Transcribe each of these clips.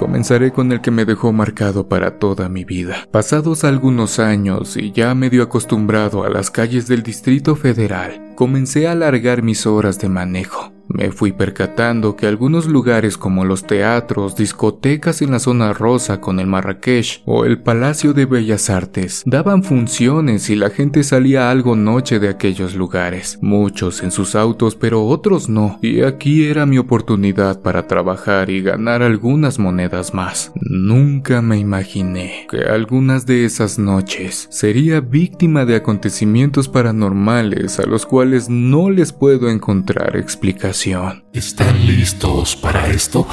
Comenzaré con el que me dejó marcado para toda mi vida. Pasados algunos años y ya medio acostumbrado a las calles del Distrito Federal, comencé a alargar mis horas de manejo. Me fui percatando que algunos lugares como los teatros, discotecas en la zona rosa con el Marrakech o el Palacio de Bellas Artes daban funciones y la gente salía algo noche de aquellos lugares, muchos en sus autos pero otros no, y aquí era mi oportunidad para trabajar y ganar algunas monedas más. Nunca me imaginé que algunas de esas noches sería víctima de acontecimientos paranormales a los cuales no les puedo encontrar explicación. ¿Están listos para esto?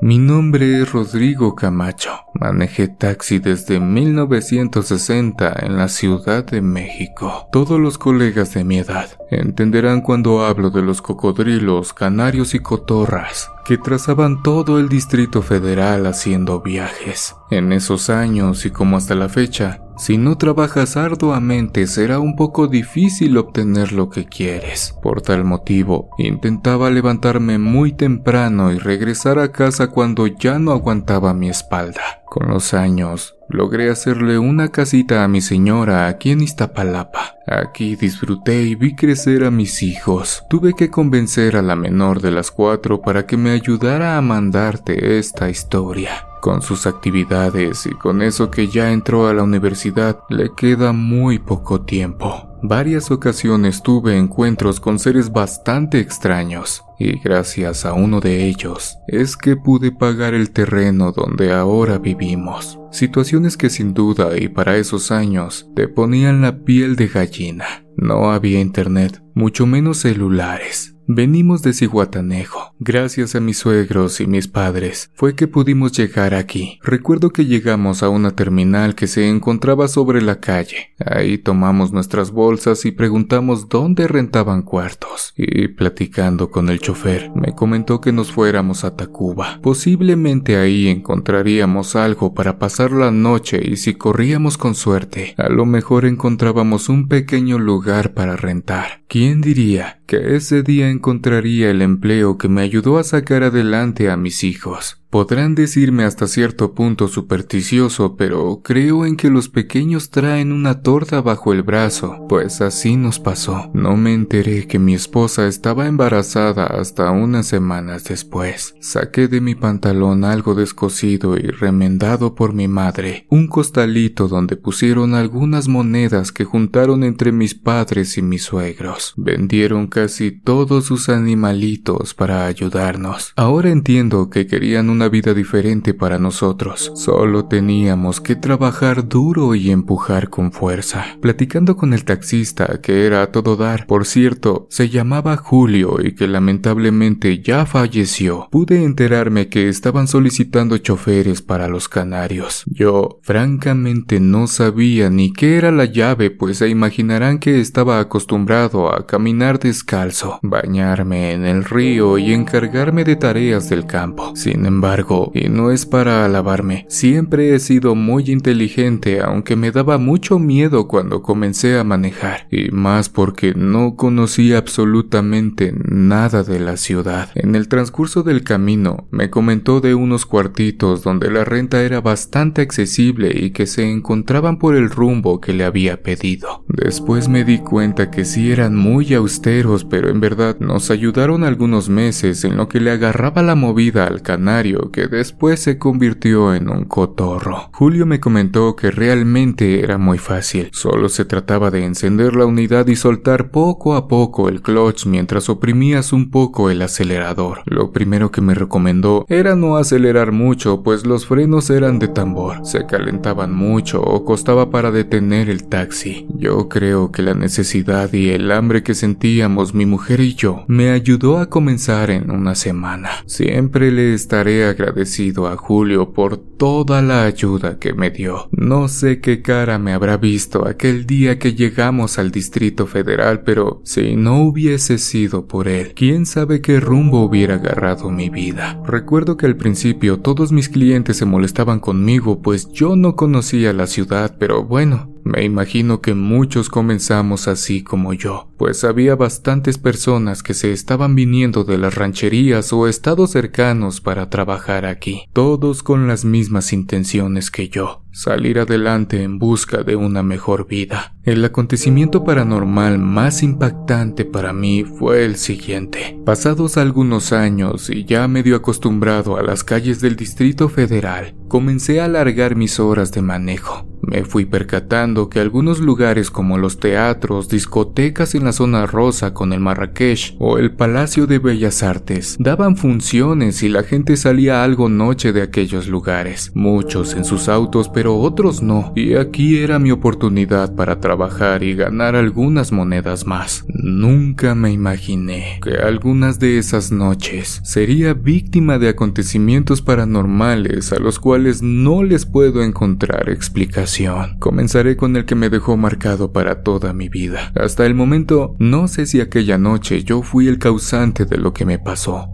Mi nombre es Rodrigo Camacho. Manejé taxi desde 1960 en la Ciudad de México. Todos los colegas de mi edad entenderán cuando hablo de los cocodrilos, canarios y cotorras que trazaban todo el Distrito Federal haciendo viajes. En esos años y como hasta la fecha, si no trabajas arduamente será un poco difícil obtener lo que quieres. Por tal motivo, intentaba levantarme muy temprano y regresar a casa cuando ya no aguantaba mi espalda. Con los años, logré hacerle una casita a mi señora aquí en Iztapalapa. Aquí disfruté y vi crecer a mis hijos. Tuve que convencer a la menor de las cuatro para que me ayudara a mandarte esta historia. Con sus actividades y con eso que ya entró a la universidad, le queda muy poco tiempo. Varias ocasiones tuve encuentros con seres bastante extraños, y gracias a uno de ellos es que pude pagar el terreno donde ahora vivimos. Situaciones que sin duda y para esos años te ponían la piel de gallina. No había internet, mucho menos celulares. Venimos de Cihuatanejo. Gracias a mis suegros y mis padres fue que pudimos llegar aquí. Recuerdo que llegamos a una terminal que se encontraba sobre la calle. Ahí tomamos nuestras bolsas y preguntamos dónde rentaban cuartos. Y platicando con el chofer, me comentó que nos fuéramos a Tacuba. Posiblemente ahí encontraríamos algo para pasar la noche y si corríamos con suerte, a lo mejor encontrábamos un pequeño lugar para rentar. ¿Quién diría que ese día encontraría el empleo que me ayudó a sacar adelante a mis hijos. Podrán decirme hasta cierto punto supersticioso, pero creo en que los pequeños traen una torta bajo el brazo, pues así nos pasó. No me enteré que mi esposa estaba embarazada hasta unas semanas después. Saqué de mi pantalón algo descosido y remendado por mi madre, un costalito donde pusieron algunas monedas que juntaron entre mis padres y mis suegros. Vendieron casi todos sus animalitos para ayudarnos. Ahora entiendo que querían una vida diferente para nosotros. Solo teníamos que trabajar duro y empujar con fuerza. Platicando con el taxista, que era a todo dar, por cierto, se llamaba Julio y que lamentablemente ya falleció, pude enterarme que estaban solicitando choferes para los canarios. Yo, francamente, no sabía ni qué era la llave, pues se imaginarán que estaba acostumbrado a caminar descalzo, bañarme en el río y encargarme de tareas del campo. Sin embargo, y no es para alabarme, siempre he sido muy inteligente aunque me daba mucho miedo cuando comencé a manejar, y más porque no conocía absolutamente nada de la ciudad. En el transcurso del camino me comentó de unos cuartitos donde la renta era bastante accesible y que se encontraban por el rumbo que le había pedido. Después me di cuenta que sí eran muy austeros, pero en verdad nos ayudaron algunos meses en lo que le agarraba la movida al canario que después se convirtió en un cotorro. Julio me comentó que realmente era muy fácil, solo se trataba de encender la unidad y soltar poco a poco el clutch mientras oprimías un poco el acelerador. Lo primero que me recomendó era no acelerar mucho, pues los frenos eran de tambor, se calentaban mucho o costaba para detener el taxi. Yo creo que la necesidad y el hambre que sentíamos mi mujer y yo me ayudó a comenzar en una semana. Siempre le estaré agradecido a Julio por toda la ayuda que me dio. No sé qué cara me habrá visto aquel día que llegamos al Distrito Federal, pero si no hubiese sido por él, quién sabe qué rumbo hubiera agarrado mi vida. Recuerdo que al principio todos mis clientes se molestaban conmigo, pues yo no conocía la ciudad, pero bueno, me imagino que muchos comenzamos así como yo, pues había bastantes personas que se estaban viniendo de las rancherías o estados cercanos para trabajar aquí, todos con las mismas intenciones que yo, salir adelante en busca de una mejor vida. El acontecimiento paranormal más impactante para mí fue el siguiente. Pasados algunos años y ya medio acostumbrado a las calles del Distrito Federal, comencé a alargar mis horas de manejo. Me fui percatando que algunos lugares como los teatros, discotecas en la zona rosa con el Marrakech o el Palacio de Bellas Artes daban funciones y la gente salía algo noche de aquellos lugares, muchos en sus autos pero otros no, y aquí era mi oportunidad para trabajar y ganar algunas monedas más. Nunca me imaginé que algunas de esas noches sería víctima de acontecimientos paranormales a los cuales no les puedo encontrar explicación. Comenzaré con el que me dejó marcado para toda mi vida. Hasta el momento, no sé si aquella noche yo fui el causante de lo que me pasó.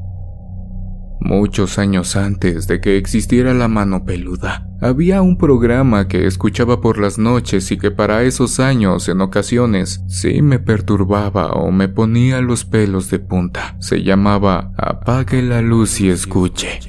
Muchos años antes de que existiera la mano peluda, había un programa que escuchaba por las noches y que para esos años en ocasiones sí me perturbaba o me ponía los pelos de punta. Se llamaba Apague la luz y escuche.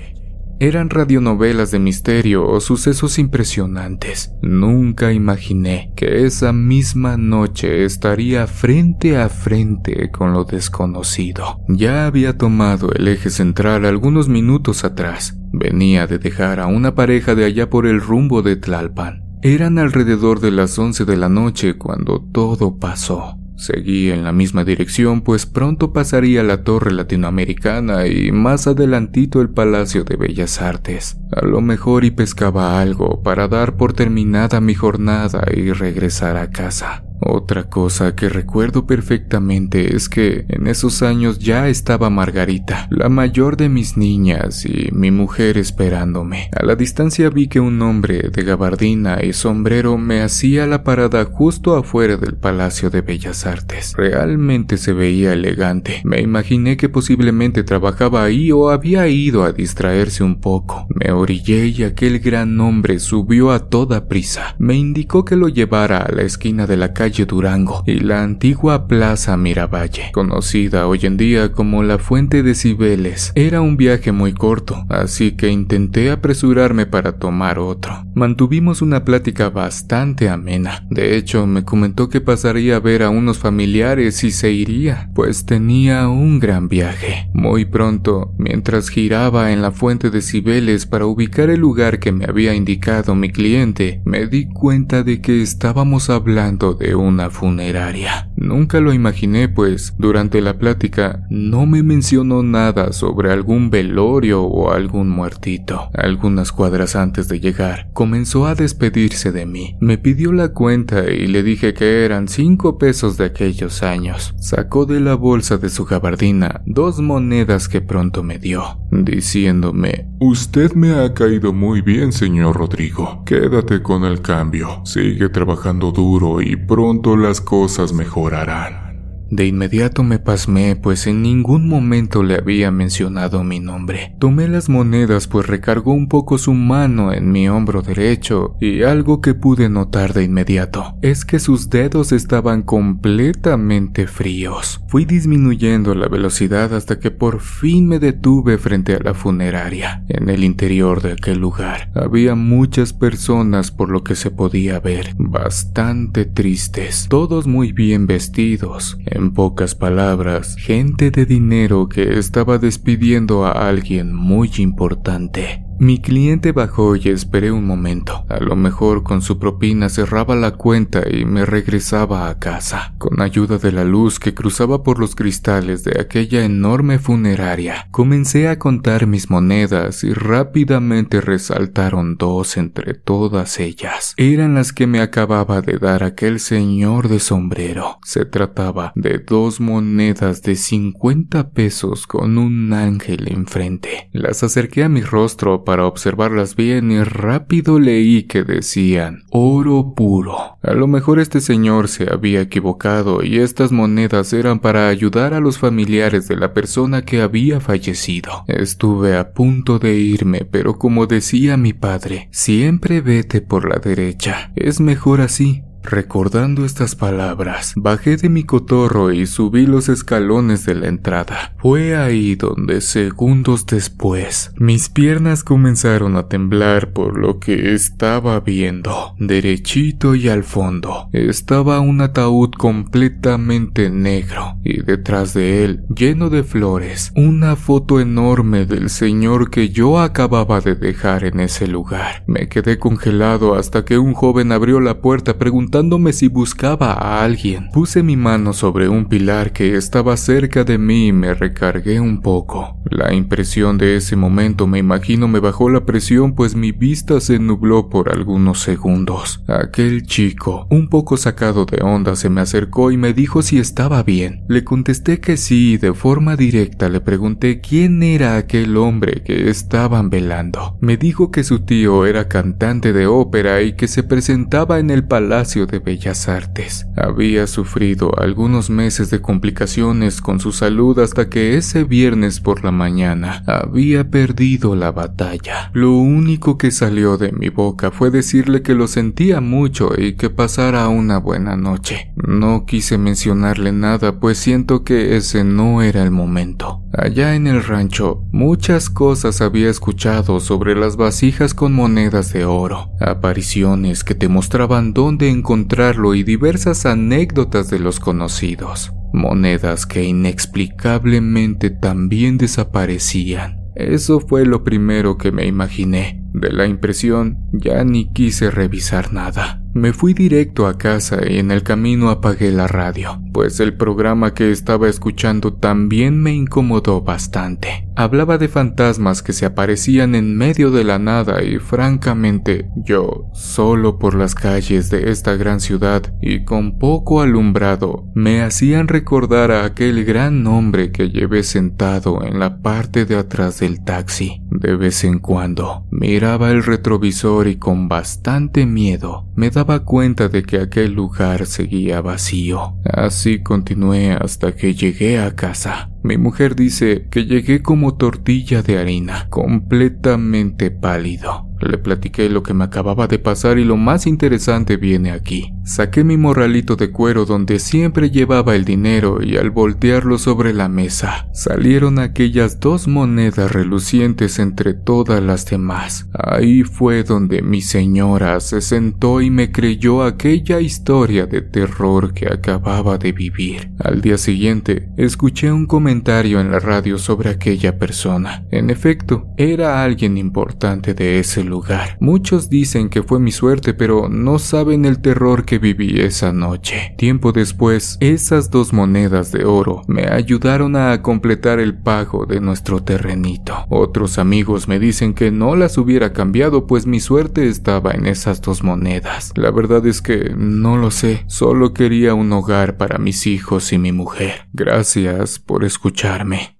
Eran radionovelas de misterio o sucesos impresionantes. Nunca imaginé que esa misma noche estaría frente a frente con lo desconocido. Ya había tomado el eje central algunos minutos atrás. Venía de dejar a una pareja de allá por el rumbo de Tlalpan. Eran alrededor de las 11 de la noche cuando todo pasó. Seguí en la misma dirección, pues pronto pasaría la Torre Latinoamericana y más adelantito el Palacio de Bellas Artes. A lo mejor y pescaba algo para dar por terminada mi jornada y regresar a casa. Otra cosa que recuerdo perfectamente es que en esos años ya estaba Margarita, la mayor de mis niñas, y mi mujer esperándome. A la distancia vi que un hombre de gabardina y sombrero me hacía la parada justo afuera del Palacio de Bellas Artes. Realmente se veía elegante. Me imaginé que posiblemente trabajaba ahí o había ido a distraerse un poco. Me orillé y aquel gran hombre subió a toda prisa. Me indicó que lo llevara a la esquina de la calle Durango y la antigua Plaza Miravalle, conocida hoy en día como la Fuente de Cibeles. Era un viaje muy corto, así que intenté apresurarme para tomar otro. Mantuvimos una plática bastante amena. De hecho, me comentó que pasaría a ver a unos familiares y se iría, pues tenía un gran viaje. Muy pronto, mientras giraba en la Fuente de Cibeles para ubicar el lugar que me había indicado mi cliente, me di cuenta de que estábamos hablando de una funeraria. Nunca lo imaginé, pues durante la plática no me mencionó nada sobre algún velorio o algún muertito. Algunas cuadras antes de llegar, comenzó a despedirse de mí. Me pidió la cuenta y le dije que eran cinco pesos de aquellos años. Sacó de la bolsa de su gabardina dos monedas que pronto me dio, diciéndome, Usted me ha caído muy bien, señor Rodrigo. Quédate con el cambio. Sigue trabajando duro y pronto las cosas mejorarán. De inmediato me pasmé, pues en ningún momento le había mencionado mi nombre. Tomé las monedas, pues recargó un poco su mano en mi hombro derecho, y algo que pude notar de inmediato es que sus dedos estaban completamente fríos. Fui disminuyendo la velocidad hasta que por fin me detuve frente a la funeraria. En el interior de aquel lugar había muchas personas por lo que se podía ver, bastante tristes, todos muy bien vestidos, en pocas palabras, gente de dinero que estaba despidiendo a alguien muy importante. Mi cliente bajó y esperé un momento. A lo mejor con su propina cerraba la cuenta y me regresaba a casa. Con ayuda de la luz que cruzaba por los cristales de aquella enorme funeraria, comencé a contar mis monedas y rápidamente resaltaron dos entre todas ellas. Eran las que me acababa de dar aquel señor de sombrero. Se trataba de dos monedas de 50 pesos con un ángel enfrente. Las acerqué a mi rostro para observarlas bien y rápido leí que decían oro puro. A lo mejor este señor se había equivocado y estas monedas eran para ayudar a los familiares de la persona que había fallecido. Estuve a punto de irme, pero como decía mi padre, siempre vete por la derecha. Es mejor así. Recordando estas palabras, bajé de mi cotorro y subí los escalones de la entrada. Fue ahí donde segundos después mis piernas comenzaron a temblar por lo que estaba viendo. Derechito y al fondo estaba un ataúd completamente negro y detrás de él, lleno de flores, una foto enorme del señor que yo acababa de dejar en ese lugar. Me quedé congelado hasta que un joven abrió la puerta preguntando si buscaba a alguien. Puse mi mano sobre un pilar que estaba cerca de mí y me recargué un poco. La impresión de ese momento me imagino me bajó la presión pues mi vista se nubló por algunos segundos. Aquel chico, un poco sacado de onda, se me acercó y me dijo si estaba bien. Le contesté que sí y de forma directa le pregunté quién era aquel hombre que estaban velando. Me dijo que su tío era cantante de ópera y que se presentaba en el Palacio de Bellas Artes. Había sufrido algunos meses de complicaciones con su salud hasta que ese viernes por la mañana había perdido la batalla. Lo único que salió de mi boca fue decirle que lo sentía mucho y que pasara una buena noche. No quise mencionarle nada pues siento que ese no era el momento. Allá en el rancho, muchas cosas había escuchado sobre las vasijas con monedas de oro, apariciones que te mostraban dónde encontrarlo y diversas anécdotas de los conocidos, monedas que inexplicablemente también desaparecían. Eso fue lo primero que me imaginé. De la impresión ya ni quise revisar nada. Me fui directo a casa y en el camino apagué la radio, pues el programa que estaba escuchando también me incomodó bastante. Hablaba de fantasmas que se aparecían en medio de la nada y francamente yo, solo por las calles de esta gran ciudad y con poco alumbrado, me hacían recordar a aquel gran hombre que llevé sentado en la parte de atrás del taxi. De vez en cuando miraba el retrovisor y con bastante miedo me daba cuenta de que aquel lugar seguía vacío. Así continué hasta que llegué a casa. Mi mujer dice que llegué como tortilla de harina, completamente pálido. Le platiqué lo que me acababa de pasar y lo más interesante viene aquí. Saqué mi morralito de cuero donde siempre llevaba el dinero y al voltearlo sobre la mesa, salieron aquellas dos monedas relucientes entre todas las demás. Ahí fue donde mi señora se sentó y me creyó aquella historia de terror que acababa de vivir. Al día siguiente, escuché un comentario en la radio sobre aquella persona. En efecto, era alguien importante de ese lugar. Muchos dicen que fue mi suerte, pero no saben el terror que viví esa noche. Tiempo después, esas dos monedas de oro me ayudaron a completar el pago de nuestro terrenito. Otros amigos me dicen que no las hubiera cambiado, pues mi suerte estaba en esas dos monedas. La verdad es que no lo sé, solo quería un hogar para mis hijos y mi mujer. Gracias por escucharme.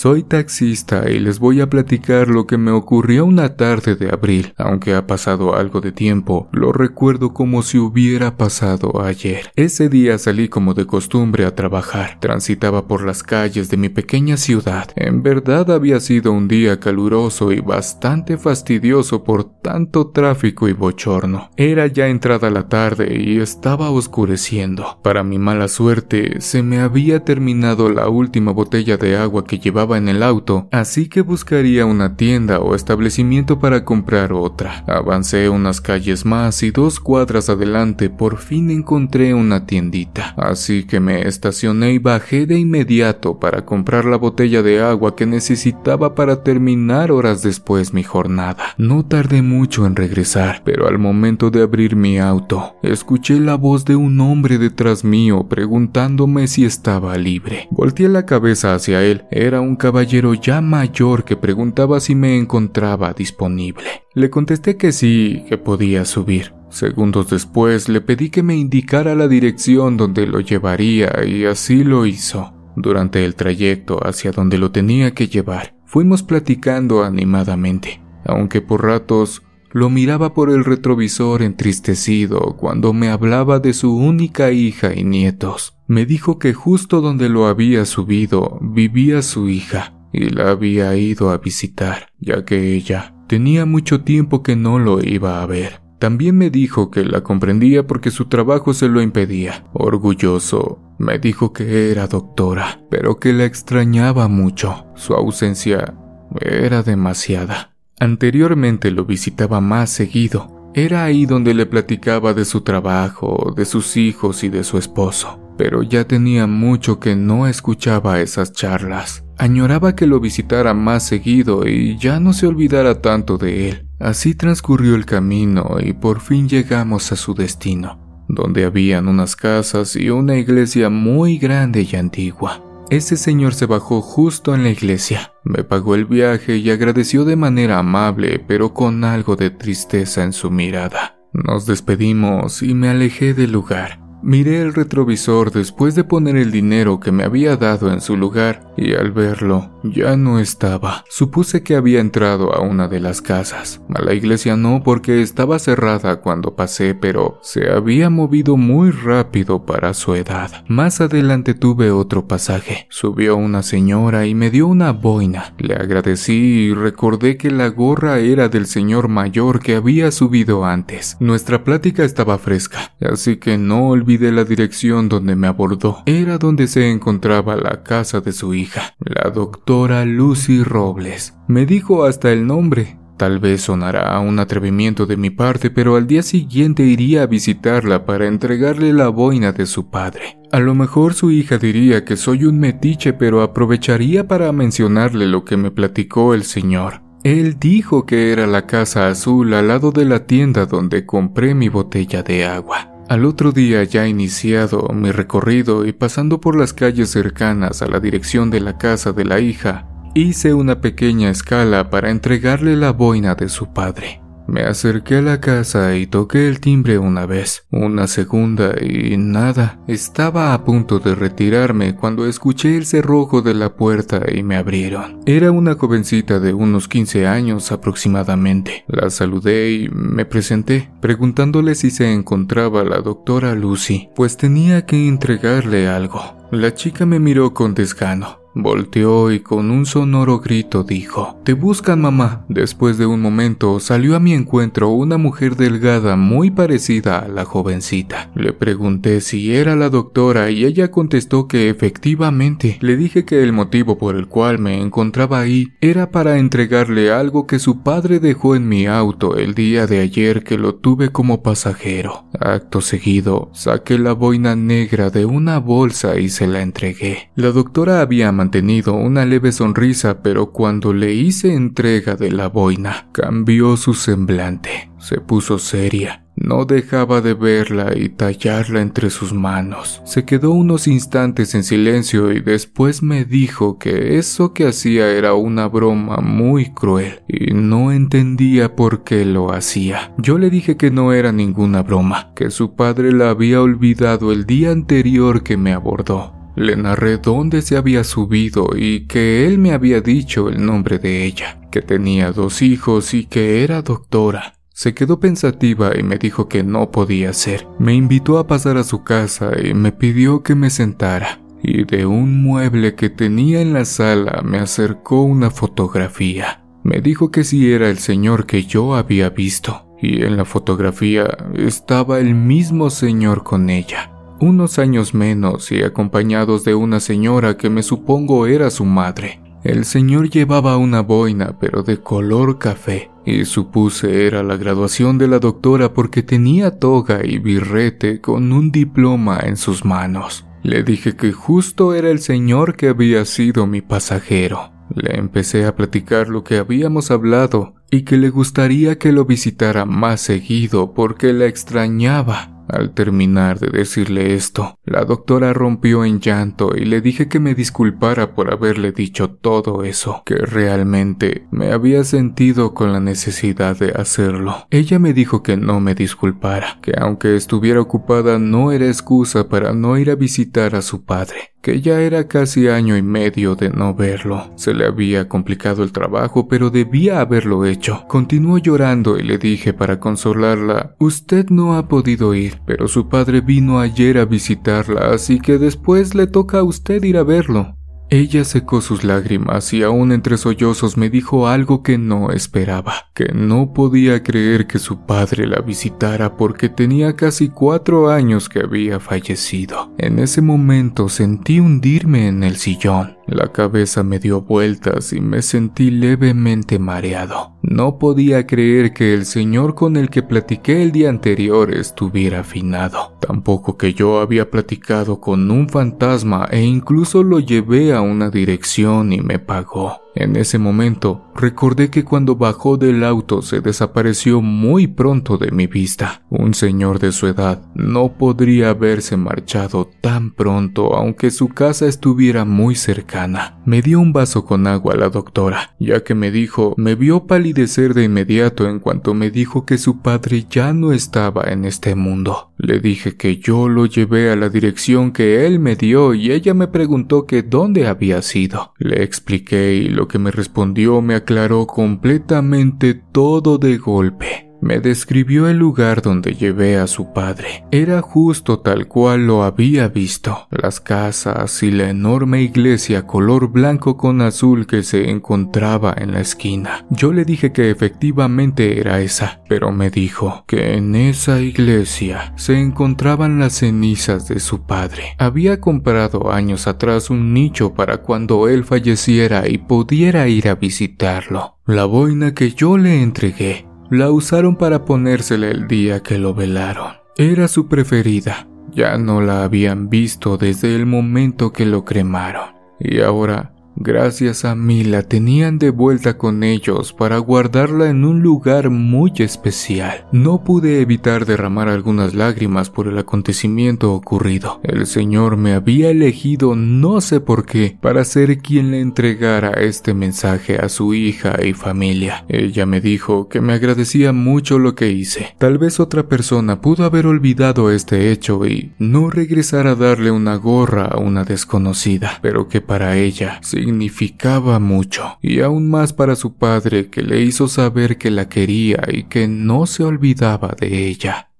Soy taxista y les voy a platicar lo que me ocurrió una tarde de abril. Aunque ha pasado algo de tiempo, lo recuerdo como si hubiera pasado ayer. Ese día salí como de costumbre a trabajar. Transitaba por las calles de mi pequeña ciudad. En verdad había sido un día caluroso y bastante fastidioso por tanto tráfico y bochorno. Era ya entrada la tarde y estaba oscureciendo. Para mi mala suerte, se me había terminado la última botella de agua que llevaba en el auto, así que buscaría una tienda o establecimiento para comprar otra. Avancé unas calles más y dos cuadras adelante por fin encontré una tiendita, así que me estacioné y bajé de inmediato para comprar la botella de agua que necesitaba para terminar horas después mi jornada. No tardé mucho en regresar, pero al momento de abrir mi auto, escuché la voz de un hombre detrás mío preguntándome si estaba libre. Volteé la cabeza hacia él. Era un caballero ya mayor que preguntaba si me encontraba disponible. Le contesté que sí, que podía subir. Segundos después le pedí que me indicara la dirección donde lo llevaría y así lo hizo. Durante el trayecto hacia donde lo tenía que llevar, fuimos platicando animadamente, aunque por ratos lo miraba por el retrovisor entristecido cuando me hablaba de su única hija y nietos. Me dijo que justo donde lo había subido vivía su hija y la había ido a visitar, ya que ella tenía mucho tiempo que no lo iba a ver. También me dijo que la comprendía porque su trabajo se lo impedía. Orgulloso, me dijo que era doctora, pero que la extrañaba mucho. Su ausencia era demasiada. Anteriormente lo visitaba más seguido. Era ahí donde le platicaba de su trabajo, de sus hijos y de su esposo. Pero ya tenía mucho que no escuchaba esas charlas. Añoraba que lo visitara más seguido y ya no se olvidara tanto de él. Así transcurrió el camino y por fin llegamos a su destino, donde habían unas casas y una iglesia muy grande y antigua. Ese señor se bajó justo en la iglesia, me pagó el viaje y agradeció de manera amable, pero con algo de tristeza en su mirada. Nos despedimos y me alejé del lugar. Miré el retrovisor después de poner el dinero que me había dado en su lugar y al verlo ya no estaba. Supuse que había entrado a una de las casas. A la iglesia no porque estaba cerrada cuando pasé, pero se había movido muy rápido para su edad. Más adelante tuve otro pasaje. Subió una señora y me dio una boina. Le agradecí y recordé que la gorra era del señor mayor que había subido antes. Nuestra plática estaba fresca, así que no olvidé de la dirección donde me abordó. Era donde se encontraba la casa de su hija, la doctora Lucy Robles. Me dijo hasta el nombre. Tal vez sonará un atrevimiento de mi parte, pero al día siguiente iría a visitarla para entregarle la boina de su padre. A lo mejor su hija diría que soy un metiche, pero aprovecharía para mencionarle lo que me platicó el señor. Él dijo que era la casa azul al lado de la tienda donde compré mi botella de agua. Al otro día ya iniciado mi recorrido y pasando por las calles cercanas a la dirección de la casa de la hija, hice una pequeña escala para entregarle la boina de su padre. Me acerqué a la casa y toqué el timbre una vez, una segunda y nada. Estaba a punto de retirarme cuando escuché el cerrojo de la puerta y me abrieron. Era una jovencita de unos 15 años aproximadamente. La saludé y me presenté, preguntándole si se encontraba la doctora Lucy, pues tenía que entregarle algo. La chica me miró con desgano. Volteó y con un sonoro grito dijo, Te buscan mamá. Después de un momento salió a mi encuentro una mujer delgada muy parecida a la jovencita. Le pregunté si era la doctora y ella contestó que efectivamente. Le dije que el motivo por el cual me encontraba ahí era para entregarle algo que su padre dejó en mi auto el día de ayer que lo tuve como pasajero. Acto seguido, saqué la boina negra de una bolsa y se la entregué. La doctora había tenido una leve sonrisa, pero cuando le hice entrega de la boina, cambió su semblante. Se puso seria. No dejaba de verla y tallarla entre sus manos. Se quedó unos instantes en silencio y después me dijo que eso que hacía era una broma muy cruel y no entendía por qué lo hacía. Yo le dije que no era ninguna broma, que su padre la había olvidado el día anterior que me abordó le narré dónde se había subido y que él me había dicho el nombre de ella, que tenía dos hijos y que era doctora. Se quedó pensativa y me dijo que no podía ser. Me invitó a pasar a su casa y me pidió que me sentara. Y de un mueble que tenía en la sala me acercó una fotografía. Me dijo que si era el señor que yo había visto. Y en la fotografía estaba el mismo señor con ella unos años menos y acompañados de una señora que me supongo era su madre. El señor llevaba una boina pero de color café y supuse era la graduación de la doctora porque tenía toga y birrete con un diploma en sus manos. Le dije que justo era el señor que había sido mi pasajero. Le empecé a platicar lo que habíamos hablado y que le gustaría que lo visitara más seguido porque la extrañaba. Al terminar de decirle esto, la doctora rompió en llanto y le dije que me disculpara por haberle dicho todo eso, que realmente me había sentido con la necesidad de hacerlo. Ella me dijo que no me disculpara, que aunque estuviera ocupada no era excusa para no ir a visitar a su padre, que ya era casi año y medio de no verlo. Se le había complicado el trabajo, pero debía haberlo hecho. Continuó llorando y le dije para consolarla, usted no ha podido ir, pero su padre vino ayer a visitarla, así que después le toca a usted ir a verlo. Ella secó sus lágrimas y aún entre sollozos me dijo algo que no esperaba, que no podía creer que su padre la visitara porque tenía casi cuatro años que había fallecido. En ese momento sentí hundirme en el sillón. La cabeza me dio vueltas y me sentí levemente mareado. No podía creer que el señor con el que platiqué el día anterior estuviera afinado. Tampoco que yo había platicado con un fantasma e incluso lo llevé a una dirección y me pagó. En ese momento, recordé que cuando bajó del auto se desapareció muy pronto de mi vista. Un señor de su edad no podría haberse marchado tan pronto aunque su casa estuviera muy cercana. Me dio un vaso con agua a la doctora, ya que me dijo, me vio palidecer de inmediato en cuanto me dijo que su padre ya no estaba en este mundo. Le dije que yo lo llevé a la dirección que él me dio y ella me preguntó que dónde había sido. Le expliqué y lo que me respondió me aclaró completamente todo de golpe. Me describió el lugar donde llevé a su padre. Era justo tal cual lo había visto. Las casas y la enorme iglesia color blanco con azul que se encontraba en la esquina. Yo le dije que efectivamente era esa, pero me dijo que en esa iglesia se encontraban las cenizas de su padre. Había comprado años atrás un nicho para cuando él falleciera y pudiera ir a visitarlo. La boina que yo le entregué la usaron para ponérsela el día que lo velaron. Era su preferida. Ya no la habían visto desde el momento que lo cremaron. Y ahora Gracias a mí la tenían de vuelta con ellos para guardarla en un lugar muy especial. No pude evitar derramar algunas lágrimas por el acontecimiento ocurrido. El Señor me había elegido no sé por qué para ser quien le entregara este mensaje a su hija y familia. Ella me dijo que me agradecía mucho lo que hice. Tal vez otra persona pudo haber olvidado este hecho y no regresar a darle una gorra a una desconocida, pero que para ella significaba mucho, y aún más para su padre que le hizo saber que la quería y que no se olvidaba de ella,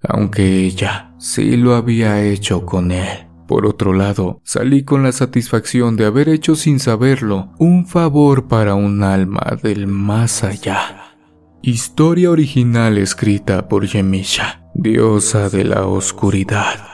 aunque ella sí lo había hecho con él. Por otro lado, salí con la satisfacción de haber hecho sin saberlo un favor para un alma del más allá. Historia original escrita por Yemisha, diosa de la oscuridad.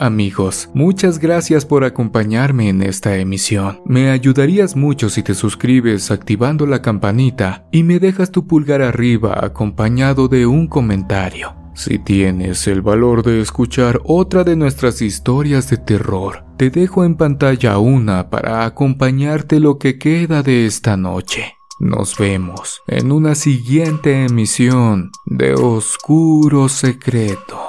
Amigos, muchas gracias por acompañarme en esta emisión. Me ayudarías mucho si te suscribes activando la campanita y me dejas tu pulgar arriba acompañado de un comentario. Si tienes el valor de escuchar otra de nuestras historias de terror, te dejo en pantalla una para acompañarte lo que queda de esta noche. Nos vemos en una siguiente emisión de Oscuro Secreto.